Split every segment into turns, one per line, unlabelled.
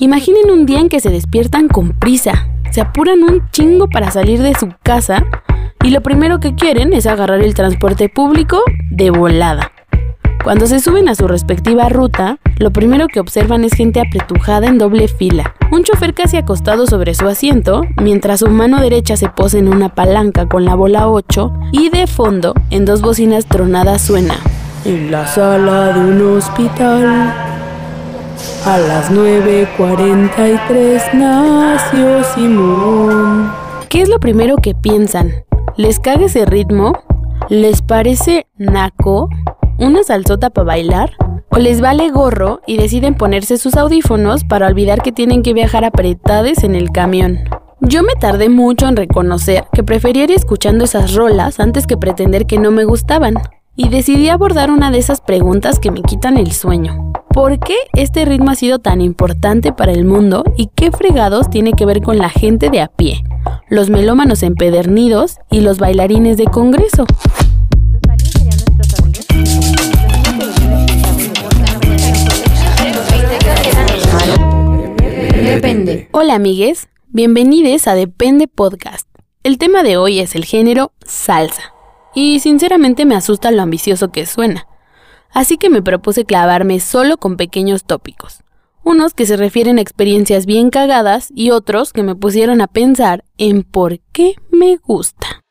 Imaginen un día en que se despiertan con prisa, se apuran un chingo para salir de su casa y lo primero que quieren es agarrar el transporte público de volada. Cuando se suben a su respectiva ruta, lo primero que observan es gente apretujada en doble fila. Un chofer casi acostado sobre su asiento, mientras su mano derecha se posa en una palanca con la bola 8 y de fondo, en dos bocinas tronadas suena. En la sala de un hospital, a las 9.43 nació Simón. ¿Qué es lo primero que piensan? ¿Les caga ese ritmo? ¿Les parece naco? ¿Una salsota para bailar? ¿O les vale gorro y deciden ponerse sus audífonos para olvidar que tienen que viajar apretados en el camión? Yo me tardé mucho en reconocer que prefería ir escuchando esas rolas antes que pretender que no me gustaban, y decidí abordar una de esas preguntas que me quitan el sueño. ¿Por qué este ritmo ha sido tan importante para el mundo y qué fregados tiene que ver con la gente de a pie, los melómanos empedernidos y los bailarines de congreso? Depende. Hola amigues, bienvenidos a Depende Podcast. El tema de hoy es el género salsa. Y sinceramente me asusta lo ambicioso que suena. Así que me propuse clavarme solo con pequeños tópicos. Unos que se refieren a experiencias bien cagadas y otros que me pusieron a pensar en por qué me gusta.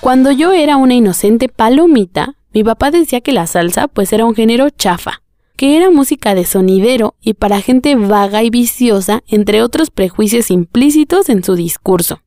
Cuando yo era una inocente palomita, mi papá decía que la salsa pues era un género chafa, que era música de sonidero y para gente vaga y viciosa, entre otros prejuicios implícitos en su discurso.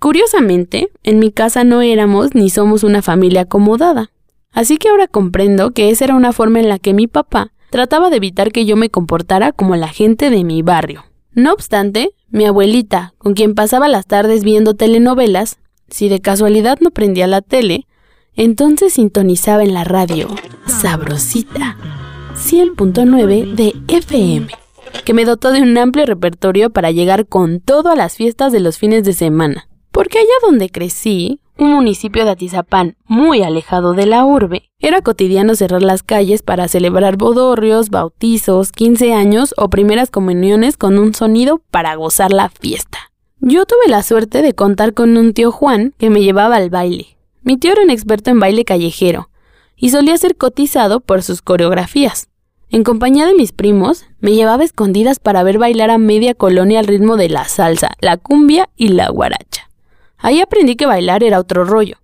Curiosamente, en mi casa no éramos ni somos una familia acomodada, así que ahora comprendo que esa era una forma en la que mi papá trataba de evitar que yo me comportara como la gente de mi barrio. No obstante, mi abuelita, con quien pasaba las tardes viendo telenovelas, si de casualidad no prendía la tele, entonces sintonizaba en la radio Sabrosita 100.9 de FM, que me dotó de un amplio repertorio para llegar con todo a las fiestas de los fines de semana. Porque allá donde crecí, un municipio de Atizapán muy alejado de la urbe, era cotidiano cerrar las calles para celebrar bodorrios, bautizos, 15 años o primeras comuniones con un sonido para gozar la fiesta. Yo tuve la suerte de contar con un tío Juan que me llevaba al baile. Mi tío era un experto en baile callejero y solía ser cotizado por sus coreografías. En compañía de mis primos, me llevaba escondidas para ver bailar a media colonia al ritmo de la salsa, la cumbia y la guaracha. Ahí aprendí que bailar era otro rollo,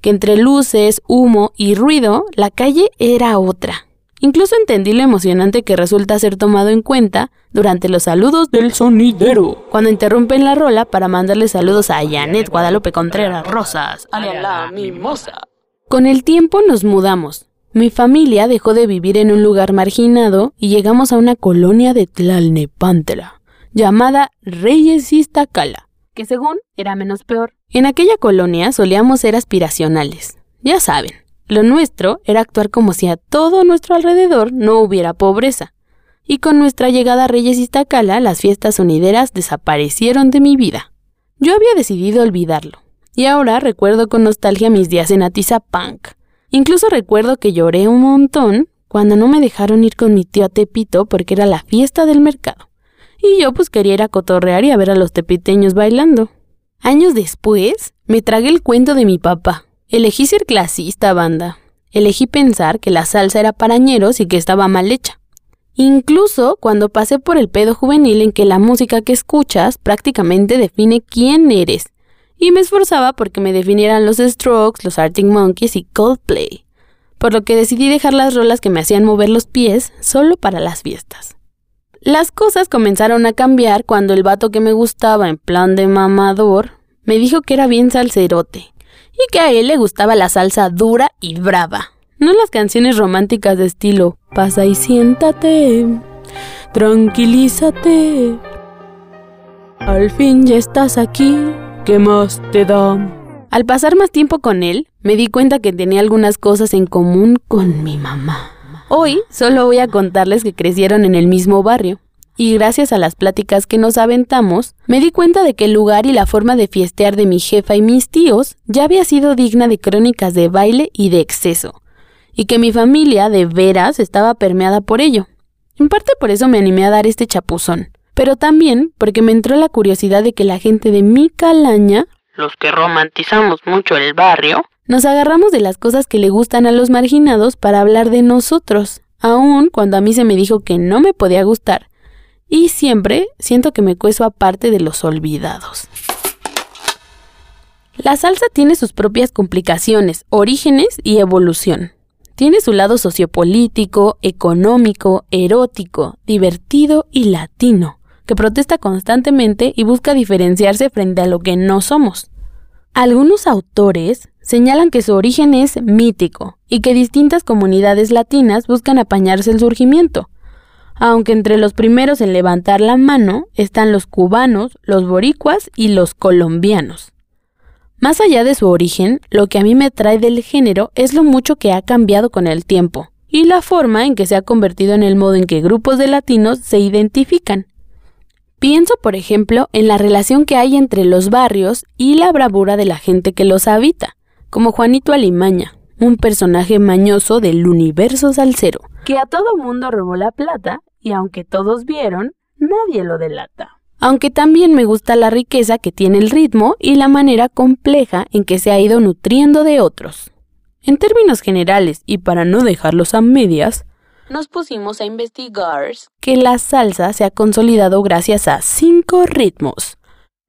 que entre luces, humo y ruido, la calle era otra. Incluso entendí lo emocionante que resulta ser tomado en cuenta durante los saludos del sonidero, cuando interrumpen la rola para mandarle saludos a Janet Guadalupe Contreras Rosas, a la mimosa. Con el tiempo nos mudamos, mi familia dejó de vivir en un lugar marginado y llegamos a una colonia de Tlalnepantla, llamada Reyes Iztacala, que según era menos peor. En aquella colonia solíamos ser aspiracionales. Ya saben, lo nuestro era actuar como si a todo nuestro alrededor no hubiera pobreza. Y con nuestra llegada a Reyes Iztacala, las fiestas sonideras desaparecieron de mi vida. Yo había decidido olvidarlo, y ahora recuerdo con nostalgia mis días en Atizapunk, Incluso recuerdo que lloré un montón cuando no me dejaron ir con mi tío a Tepito porque era la fiesta del mercado. Y yo pues quería ir a cotorrear y a ver a los tepiteños bailando. Años después, me tragué el cuento de mi papá. Elegí ser clasista, banda. Elegí pensar que la salsa era para ñeros y que estaba mal hecha. Incluso cuando pasé por el pedo juvenil en que la música que escuchas prácticamente define quién eres y me esforzaba porque me definieran los Strokes, los Arctic Monkeys y Coldplay, por lo que decidí dejar las rolas que me hacían mover los pies solo para las fiestas. Las cosas comenzaron a cambiar cuando el vato que me gustaba en plan de mamador me dijo que era bien salserote y que a él le gustaba la salsa dura y brava, no las canciones románticas de estilo pasa y siéntate, tranquilízate, al fin ya estás aquí, ¿Qué más te da? Al pasar más tiempo con él, me di cuenta que tenía algunas cosas en común con mi mamá. Hoy solo voy a contarles que crecieron en el mismo barrio. Y gracias a las pláticas que nos aventamos, me di cuenta de que el lugar y la forma de fiestear de mi jefa y mis tíos ya había sido digna de crónicas de baile y de exceso, y que mi familia de veras estaba permeada por ello. En parte por eso me animé a dar este chapuzón, pero también porque me entró la curiosidad de que la gente de mi calaña,
los que romantizamos mucho el barrio,
nos agarramos de las cosas que le gustan a los marginados para hablar de nosotros, aun cuando a mí se me dijo que no me podía gustar. Y siempre siento que me cueso aparte de los olvidados. La salsa tiene sus propias complicaciones, orígenes y evolución. Tiene su lado sociopolítico, económico, erótico, divertido y latino, que protesta constantemente y busca diferenciarse frente a lo que no somos. Algunos autores señalan que su origen es mítico y que distintas comunidades latinas buscan apañarse el surgimiento, aunque entre los primeros en levantar la mano están los cubanos, los boricuas y los colombianos. Más allá de su origen, lo que a mí me trae del género es lo mucho que ha cambiado con el tiempo y la forma en que se ha convertido en el modo en que grupos de latinos se identifican. Pienso, por ejemplo, en la relación que hay entre los barrios y la bravura de la gente que los habita, como Juanito Alimaña, un personaje mañoso del universo salsero, que a todo mundo robó la plata y aunque todos vieron, nadie lo delata aunque también me gusta la riqueza que tiene el ritmo y la manera compleja en que se ha ido nutriendo de otros. En términos generales, y para no dejarlos a medias,
nos pusimos a investigar
que la salsa se ha consolidado gracias a cinco ritmos.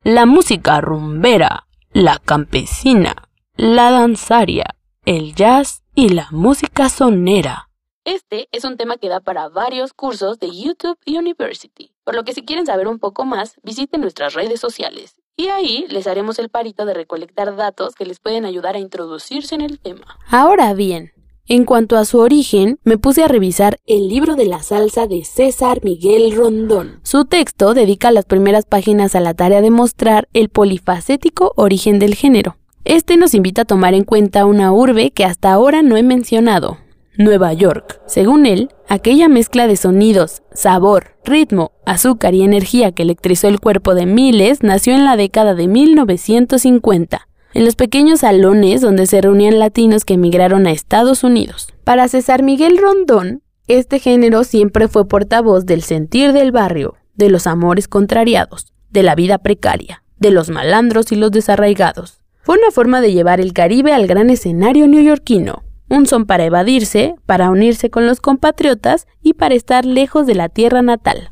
La música rumbera, la campesina, la danzaria, el jazz y la música sonera.
Este es un tema que da para varios cursos de YouTube University, por lo que si quieren saber un poco más, visiten nuestras redes sociales. Y ahí les haremos el parito de recolectar datos que les pueden ayudar a introducirse en el tema.
Ahora bien, en cuanto a su origen, me puse a revisar el libro de la salsa de César Miguel Rondón. Su texto dedica las primeras páginas a la tarea de mostrar el polifacético origen del género. Este nos invita a tomar en cuenta una urbe que hasta ahora no he mencionado, Nueva York. Según él, aquella mezcla de sonidos, sabor, ritmo, azúcar y energía que electrizó el cuerpo de miles nació en la década de 1950, en los pequeños salones donde se reunían latinos que emigraron a Estados Unidos. Para César Miguel Rondón, este género siempre fue portavoz del sentir del barrio, de los amores contrariados, de la vida precaria, de los malandros y los desarraigados. Fue una forma de llevar el Caribe al gran escenario neoyorquino, un son para evadirse, para unirse con los compatriotas y para estar lejos de la tierra natal.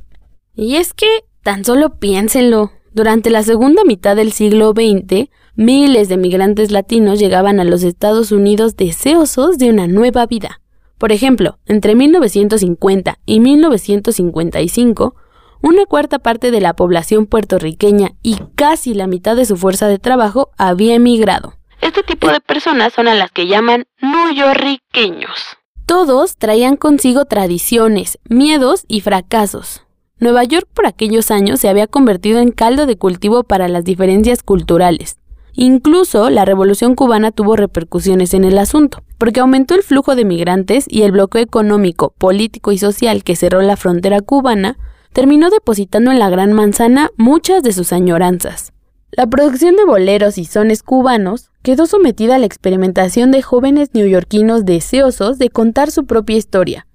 Y es que, tan solo piénsenlo, durante la segunda mitad del siglo XX, miles de migrantes latinos llegaban a los Estados Unidos deseosos de una nueva vida. Por ejemplo, entre 1950 y 1955, una cuarta parte de la población puertorriqueña y casi la mitad de su fuerza de trabajo había emigrado.
Este tipo de personas son a las que llaman nuyoriqueños.
Todos traían consigo tradiciones, miedos y fracasos. Nueva York por aquellos años se había convertido en caldo de cultivo para las diferencias culturales. Incluso la revolución cubana tuvo repercusiones en el asunto, porque aumentó el flujo de migrantes y el bloqueo económico, político y social que cerró la frontera cubana terminó depositando en la Gran Manzana muchas de sus añoranzas. La producción de boleros y sones cubanos quedó sometida a la experimentación de jóvenes neoyorquinos deseosos de contar su propia historia.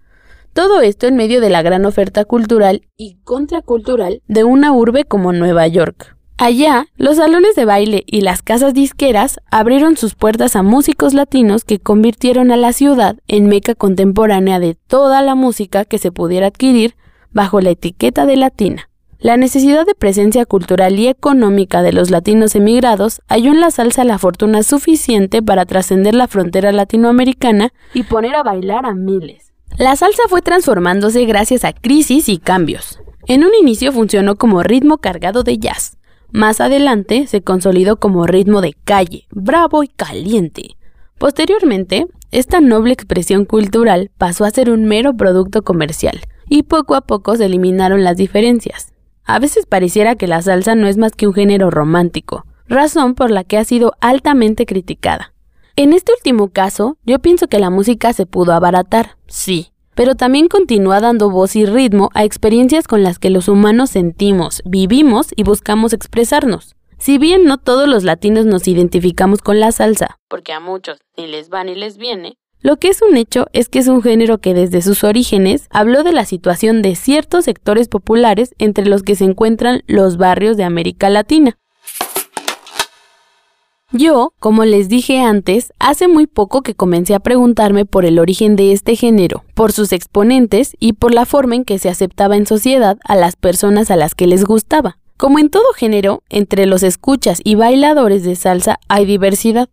Todo esto en medio de la gran oferta cultural y contracultural de una urbe como Nueva York. Allá, los salones de baile y las casas disqueras abrieron sus puertas a músicos latinos que convirtieron a la ciudad en meca contemporánea de toda la música que se pudiera adquirir bajo la etiqueta de latina. La necesidad de presencia cultural y económica de los latinos emigrados halló en la salsa la fortuna suficiente para trascender la frontera latinoamericana y poner a bailar a miles. La salsa fue transformándose gracias a crisis y cambios. En un inicio funcionó como ritmo cargado de jazz. Más adelante se consolidó como ritmo de calle, bravo y caliente. Posteriormente, esta noble expresión cultural pasó a ser un mero producto comercial, y poco a poco se eliminaron las diferencias. A veces pareciera que la salsa no es más que un género romántico, razón por la que ha sido altamente criticada. En este último caso, yo pienso que la música se pudo abaratar, sí, pero también continúa dando voz y ritmo a experiencias con las que los humanos sentimos, vivimos y buscamos expresarnos. Si bien no todos los latinos nos identificamos con la salsa,
porque a muchos ni les va ni les viene,
Lo que es un hecho es que es un género que desde sus orígenes habló de la situación de ciertos sectores populares entre los que se encuentran los barrios de América Latina. Yo, como les dije antes, hace muy poco que comencé a preguntarme por el origen de este género, por sus exponentes y por la forma en que se aceptaba en sociedad a las personas a las que les gustaba. Como en todo género, entre los escuchas y bailadores de salsa hay diversidad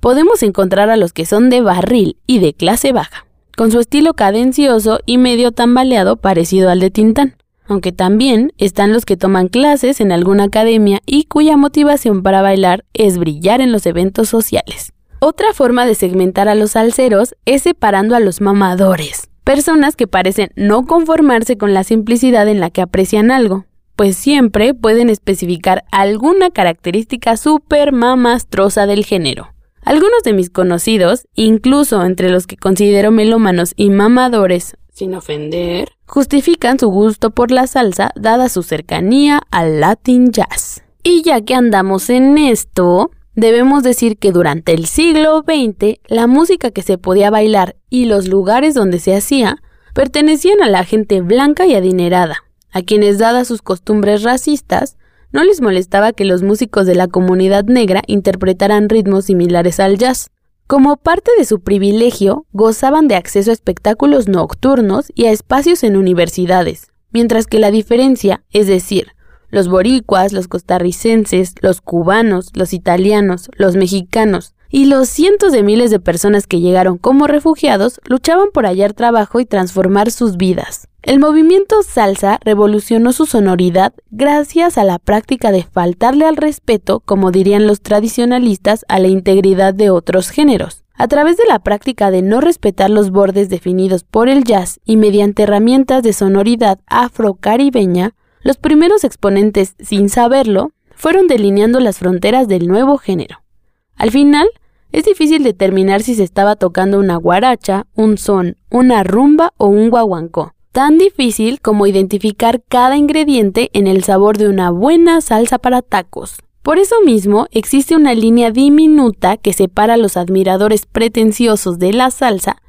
podemos encontrar a los que son de barril y de clase baja, con su estilo cadencioso y medio tambaleado parecido al de Tintán, aunque también están los que toman clases en alguna academia y cuya motivación para bailar es brillar en los eventos sociales. Otra forma de segmentar a los salseros es separando a los mamadores, personas que parecen no conformarse con la simplicidad en la que aprecian algo, pues siempre pueden especificar alguna característica súper mamastrosa del género. Algunos de mis conocidos, incluso entre los que considero melómanos y mamadores, sin ofender, justifican su gusto por la salsa dada su cercanía al Latin Jazz. Y ya que andamos en esto, debemos decir que durante el siglo XX la música que se podía bailar y los lugares donde se hacía pertenecían a la gente blanca y adinerada, a quienes dadas sus costumbres racistas, no les molestaba que los músicos de la comunidad negra interpretaran ritmos similares al jazz. Como parte de su privilegio, gozaban de acceso a espectáculos nocturnos y a espacios en universidades, mientras que la diferencia, es decir, los boricuas, los costarricenses, los cubanos, los italianos, los mexicanos y los cientos de miles de personas que llegaron como refugiados luchaban por hallar trabajo y transformar sus vidas. El movimiento salsa revolucionó su sonoridad gracias a la práctica de faltarle al respeto, como dirían los tradicionalistas, a la integridad de otros géneros. A través de la práctica de no respetar los bordes definidos por el jazz y mediante herramientas de sonoridad afro-caribeña, los primeros exponentes, sin saberlo, fueron delineando las fronteras del nuevo género. Al final, es difícil determinar si se estaba tocando una guaracha, un son, una rumba o un guaguancó. Tan difícil como identificar cada ingrediente en el sabor de una buena salsa para tacos. Por eso mismo existe una línea diminuta que separa a los admiradores pretenciosos de la salsa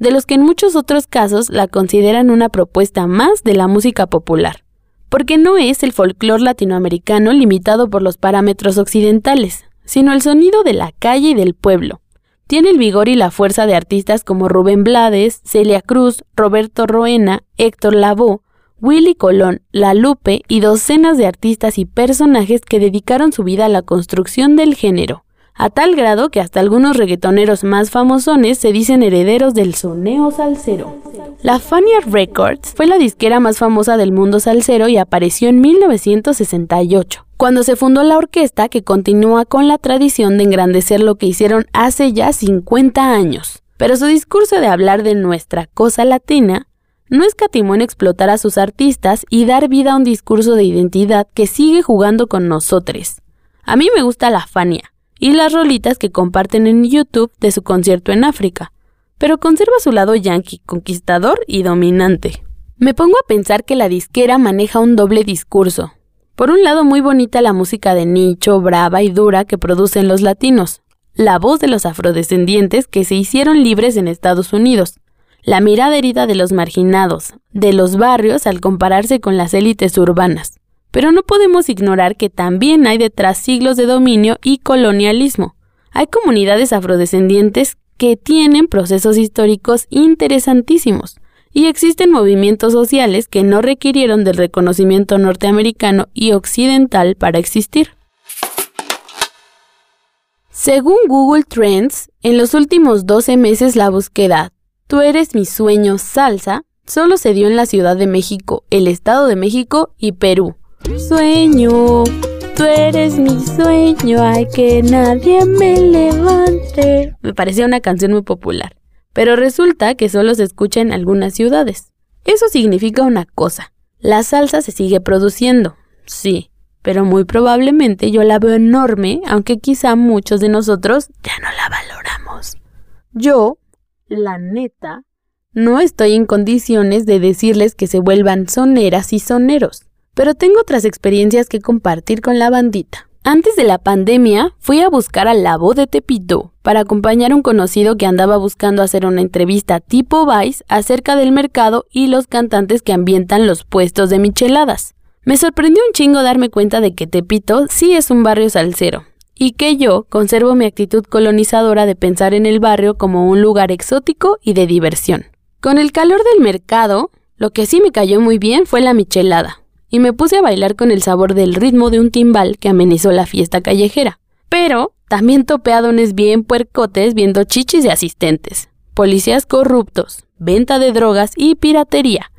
de los que en muchos otros casos la consideran una propuesta más de la música popular, porque no es el folclore latinoamericano limitado por los parámetros occidentales, sino el sonido de la calle y del pueblo, tiene el vigor y la fuerza de artistas como Rubén Blades, Celia Cruz, Roberto Roena, Héctor Lavoe, Willy Colón, La Lupe y docenas de artistas y personajes que dedicaron su vida a la construcción del género, a tal grado que hasta algunos reggaetoneros más famosones se dicen herederos del soneo salsero. La Fania Records fue la disquera más famosa del mundo salsero y apareció en 1968 cuando se fundó la orquesta que continúa con la tradición de engrandecer lo que hicieron hace ya 50 años. Pero su discurso de hablar de nuestra cosa latina no escatimó en explotar a sus artistas y dar vida a un discurso de identidad que sigue jugando con nosotros. A mí me gusta la Fania y las rolitas que comparten en YouTube de su concierto en África, pero conserva su lado yankee, conquistador y dominante. Me pongo a pensar que la disquera maneja un doble discurso, por un lado, muy bonita la música de nicho, brava y dura que producen los latinos, la voz de los afrodescendientes que se hicieron libres en Estados Unidos, la mirada herida de los marginados, de los barrios al compararse con las élites urbanas. Pero no podemos ignorar que también hay detrás siglos de dominio y colonialismo. Hay comunidades afrodescendientes que tienen procesos históricos interesantísimos, y existen movimientos sociales que no requirieron del reconocimiento norteamericano y occidental para existir. Según Google Trends, en los últimos 12 meses la búsqueda Tú eres mi sueño salsa solo se dio en la Ciudad de México, el Estado de México y Perú. Sueño, tú eres mi sueño, hay que nadie me levante. Me parecía una canción muy popular pero resulta que solo se escucha en algunas ciudades. Eso significa una cosa, la salsa se sigue produciendo, sí, pero muy probablemente yo la veo enorme, aunque quizá muchos de nosotros ya no la valoramos. Yo, la neta, no estoy en condiciones de decirles que se vuelvan soneras y soneros, pero tengo otras experiencias que compartir con la bandita. Antes de la pandemia, fui a buscar al Labo de Tepito para acompañar a un conocido que andaba buscando hacer una entrevista tipo Vice acerca del mercado y los cantantes que ambientan los puestos de micheladas. Me sorprendió un chingo darme cuenta de que Tepito sí es un barrio salsero, y que yo conservo mi actitud colonizadora de pensar en el barrio como un lugar exótico y de diversión. Con el calor del mercado, lo que sí me cayó muy bien fue la michelada y me puse a bailar con el sabor del ritmo de un timbal que amenizó la fiesta callejera. Pero también topé a dones bien puercotes viendo chichis de asistentes, policías corruptos, venta de drogas y piratería.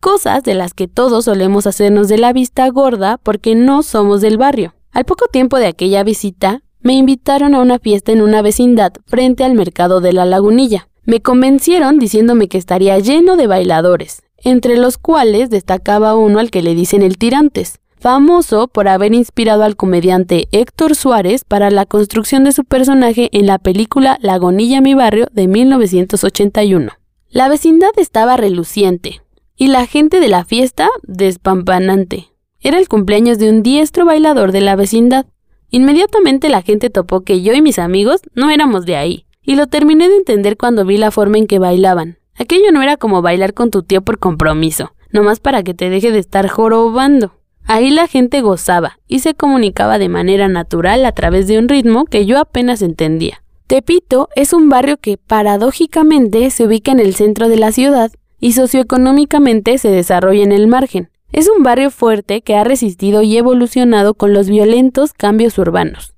Cosas de las que todos solemos hacernos de la vista gorda porque no somos del barrio. Al poco tiempo de aquella visita, me invitaron a una fiesta en una vecindad frente al mercado de la lagunilla. Me convencieron diciéndome que estaría lleno de bailadores, entre los cuales destacaba uno al que le dicen el Tirantes, famoso por haber inspirado al comediante Héctor Suárez para la construcción de su personaje en la película Lagonilla mi barrio de 1981. La vecindad estaba reluciente y la gente de la fiesta despampanante. Era el cumpleaños de un diestro bailador de la vecindad. Inmediatamente la gente topó que yo y mis amigos no éramos de ahí, y lo terminé de entender cuando vi la forma en que bailaban. Aquello no era como bailar con tu tío por compromiso, nomás para que te deje de estar jorobando. Ahí la gente gozaba y se comunicaba de manera natural a través de un ritmo que yo apenas entendía. Tepito es un barrio que paradójicamente se ubica en el centro de la ciudad y socioeconómicamente se desarrolla en el margen. Es un barrio fuerte que ha resistido y evolucionado con los violentos cambios urbanos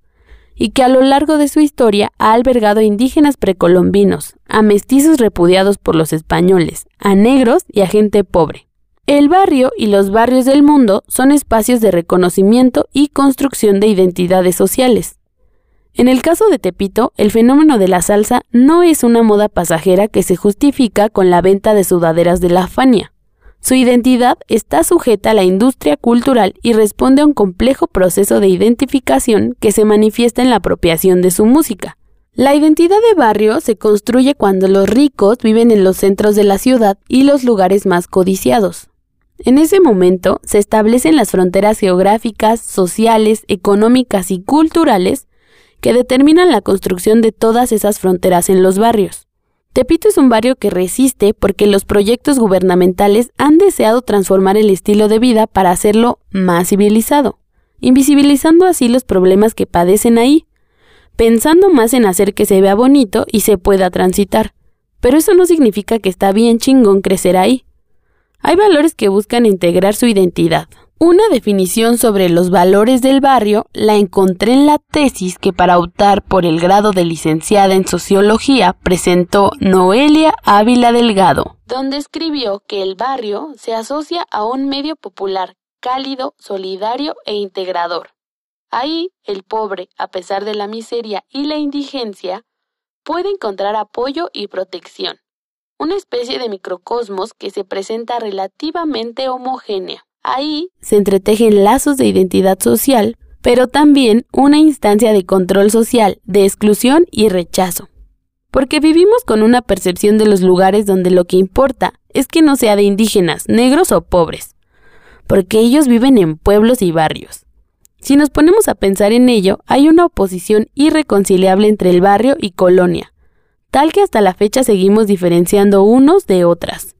y que a lo largo de su historia ha albergado a indígenas precolombinos, a mestizos repudiados por los españoles, a negros y a gente pobre. El barrio y los barrios del mundo son espacios de reconocimiento y construcción de identidades sociales. En el caso de Tepito, el fenómeno de la salsa no es una moda pasajera que se justifica con la venta de sudaderas de la Fania. Su identidad está sujeta a la industria cultural y responde a un complejo proceso de identificación que se manifiesta en la apropiación de su música. La identidad de barrio se construye cuando los ricos viven en los centros de la ciudad y los lugares más codiciados. En ese momento se establecen las fronteras geográficas, sociales, económicas y culturales que determinan la construcción de todas esas fronteras en los barrios. Tepito es un barrio que resiste porque los proyectos gubernamentales han deseado transformar el estilo de vida para hacerlo más civilizado, invisibilizando así los problemas que padecen ahí, pensando más en hacer que se vea bonito y se pueda transitar. Pero eso no significa que está bien chingón crecer ahí. Hay valores que buscan integrar su identidad, una definición sobre los valores del barrio la encontré en la tesis que para optar por el grado de licenciada en sociología presentó Noelia Ávila Delgado,
donde escribió que el barrio se asocia a un medio popular cálido, solidario e integrador. Ahí, el pobre, a pesar de la miseria y la indigencia, puede encontrar apoyo y protección, una especie de microcosmos que se presenta relativamente homogénea.
Ahí se entretejen lazos de identidad social, pero también una instancia de control social, de exclusión y rechazo. Porque vivimos con una percepción de los lugares donde lo que importa es que no sea de indígenas, negros o pobres, porque ellos viven en pueblos y barrios. Si nos ponemos a pensar en ello, hay una oposición irreconciliable entre el barrio y colonia, tal que hasta la fecha seguimos diferenciando unos de otras.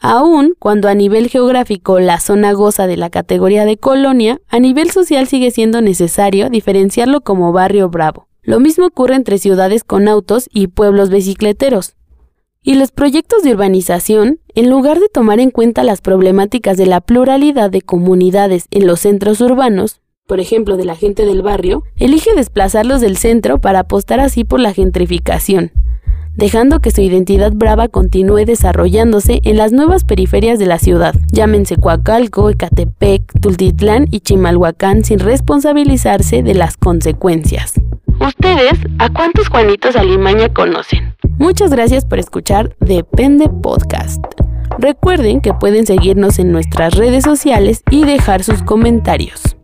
Aún cuando a nivel geográfico la zona goza de la categoría de colonia, a nivel social sigue siendo necesario diferenciarlo como barrio bravo. Lo mismo ocurre entre ciudades con autos y pueblos bicicleteros. Y los proyectos de urbanización, en lugar de tomar en cuenta las problemáticas de la pluralidad de comunidades en los centros urbanos, por ejemplo de la gente del barrio, elige desplazarlos del centro para apostar así por la gentrificación, dejando que su identidad brava continúe desarrollándose en las nuevas periferias de la ciudad, llámense Coacalco, Ecatepec, Tultitlán y Chimalhuacán sin responsabilizarse de las consecuencias.
¿Ustedes a cuántos Juanitos Alimaña conocen?
Muchas gracias por escuchar Depende Podcast. Recuerden que pueden seguirnos en nuestras redes sociales y dejar sus comentarios.